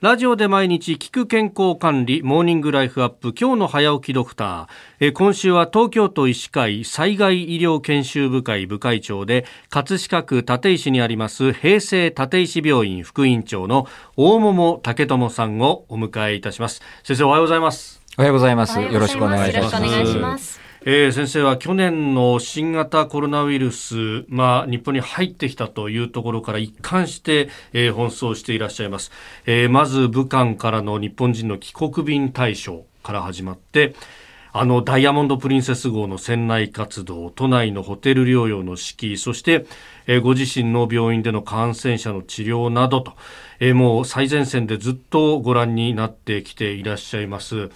ラジオで毎日聞く健康管理モーニングライフアップ今日の早起きドクター。え今週は東京都医師会災害医療研修部会部会長で葛飾区立石にあります平成立石病院副院長の大桃武智さんをお迎えいたします。先生おはようございます。おはようございます。よろしくお願いしますえー、先生は去年の新型コロナウイルス、まあ、日本に入ってきたというところから一貫して、えー、奔走していらっしゃいます、えー、まず武漢からの日本人の帰国便対象から始まってあのダイヤモンド・プリンセス号の船内活動都内のホテル療養の指揮そして、えー、ご自身の病院での感染者の治療などと、えー、もう最前線でずっとご覧になってきていらっしゃいます。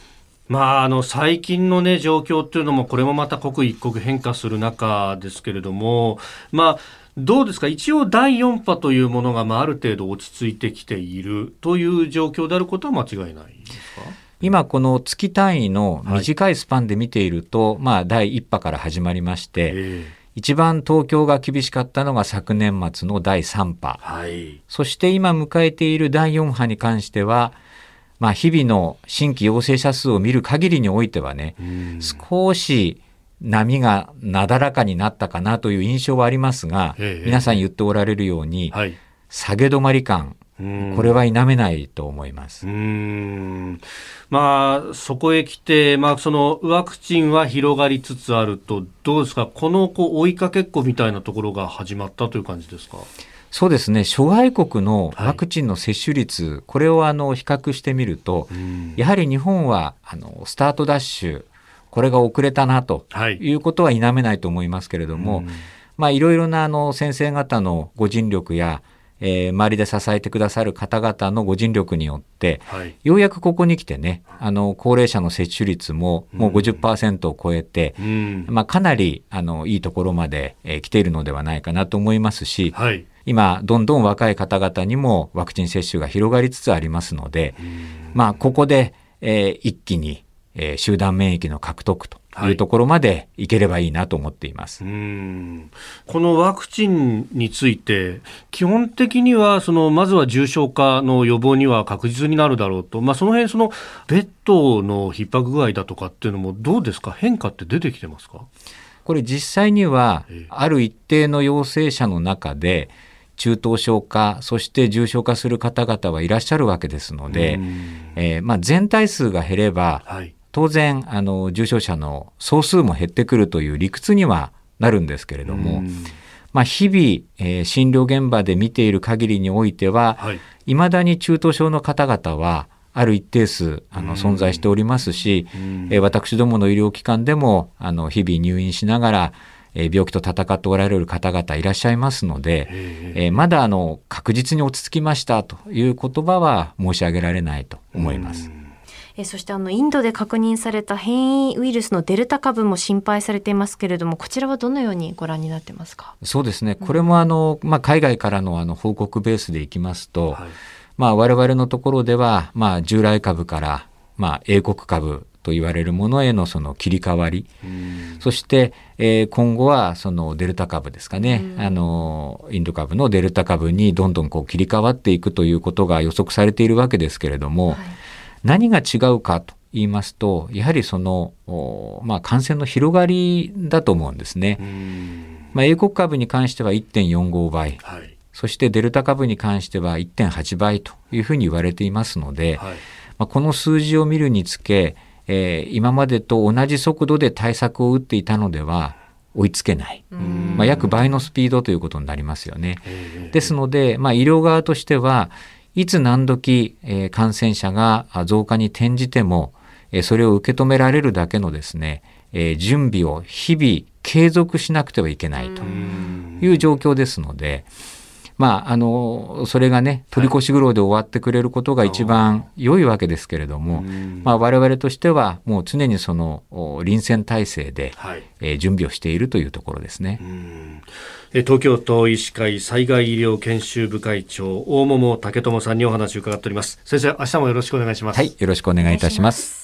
まあ、あの最近の、ね、状況というのもこれもまた刻一刻変化する中ですけれども、まあ、どうですか？一応第4波というものが、まあ、ある程度落ち着いてきているという状況であることは間違いないですか？今この月単位の短いスパンで見ていると、はい、まあ、第1波から始まりまして、えー、一番東京が厳しかったのが昨年末の第3波、はい、そして今迎えている第4波に関してはまあ、日々の新規陽性者数を見る限りにおいてはね、少し波がなだらかになったかなという印象はありますが、皆さん言っておられるように、はい、下げ止まり感、これは否めないと思います。まあ、そこへ来て、まあ、そのワクチンは広がりつつあると、どうですか、このこう追いかけっこみたいなところが始まったという感じですか？そうですね。諸外国のワクチンの接種率、はい、これをあの比較してみると、やはり日本はあのスタートダッシュこれが遅れたなとい。うことは否めないと思いますけれども、まあ、いろいろなあの先生方のご尽力や、えー、周りで支えてくださる方々のご尽力によって、はい、ようやくここに来てねあの高齢者の接種率ももう50%を超えて、まあ、かなりあのいいところまで、えー、来ているのではないかなと思いますし、はい今どんどん若い方々にもワクチン接種が広がりつつありますので、まあ、ここで、えー、一気に、えー、集団免疫の獲得というところまでい。ければいいなと思っています、はい、このワクチンについて基本的にはそのまずは重症化の予防には確実になるだろうと、まあ、その辺そのベッドの逼迫具合だとかっていうのもどうですか？変化って出てきてますか？これ実際にはある一定の陽性者の中で、中等症化そして重症化する方々はいらっしゃるわけですので、えー、まあ、全体数が減れば、はい、当然あの重症者の総数も減ってくるという理屈にはなるんですけれども、まあ、日々、えー、診療現場で見ている限りにおいては、はい。まだに中等症の方々はある一定数あの存在しておりますし、えー、私どもの医療機関でもあの日々入院しながらえ病気と闘っておられる方々いらっしゃいますので、えまだあの確実に落ち着きましたという言葉は申し上げられないと思います。えそしてあのインドで確認された変異ウイルスのデルタ株も心配されていますけれどもこちらはどのようにご覧になってますか？そうですね。これもあの、まあ、海外からのあの報告ベースでいきますと、はい。まあ、我々のところでは、まあ、従来株から、まあ、英国株と言われるものへのその切り替わり、そして、えー、今後はそのデルタ株ですかね、あのインド株のデルタ株にどんどんこう切り替わっていくということが予測されているわけですけれども、はい、何が違うかと言いますとやはりその、まあ、感染の広がりだと思うんですね。まあ、英国株に関しては1.45倍、はい、そしてデルタ株に関しては1.8倍というふうに言われていますので、はい、まあ、この数字を見るにつけえー、今までと同じ速度で対策を打っていたのでは追いつけない、まあ、約倍のスピードということになりますよね。ですので、まあ、医療側としてはいつ何時、えー、感染者が増加に転じても、えー、それを受け止められるだけのですね、えー、準備を日々継続しなくてはいけないという状況ですので、まあ、あのそれがね取り越し苦労で終わってくれることが一番良いわけですけれども、まあ、我々としてはもう常にその臨戦態勢で、はい、えー、準備をしているというところですね。東京都医師会災害医療研修部会長大桃武智さんにお話を伺っております。先生明日もよろしくお願いします。はいよろしくお願いいたします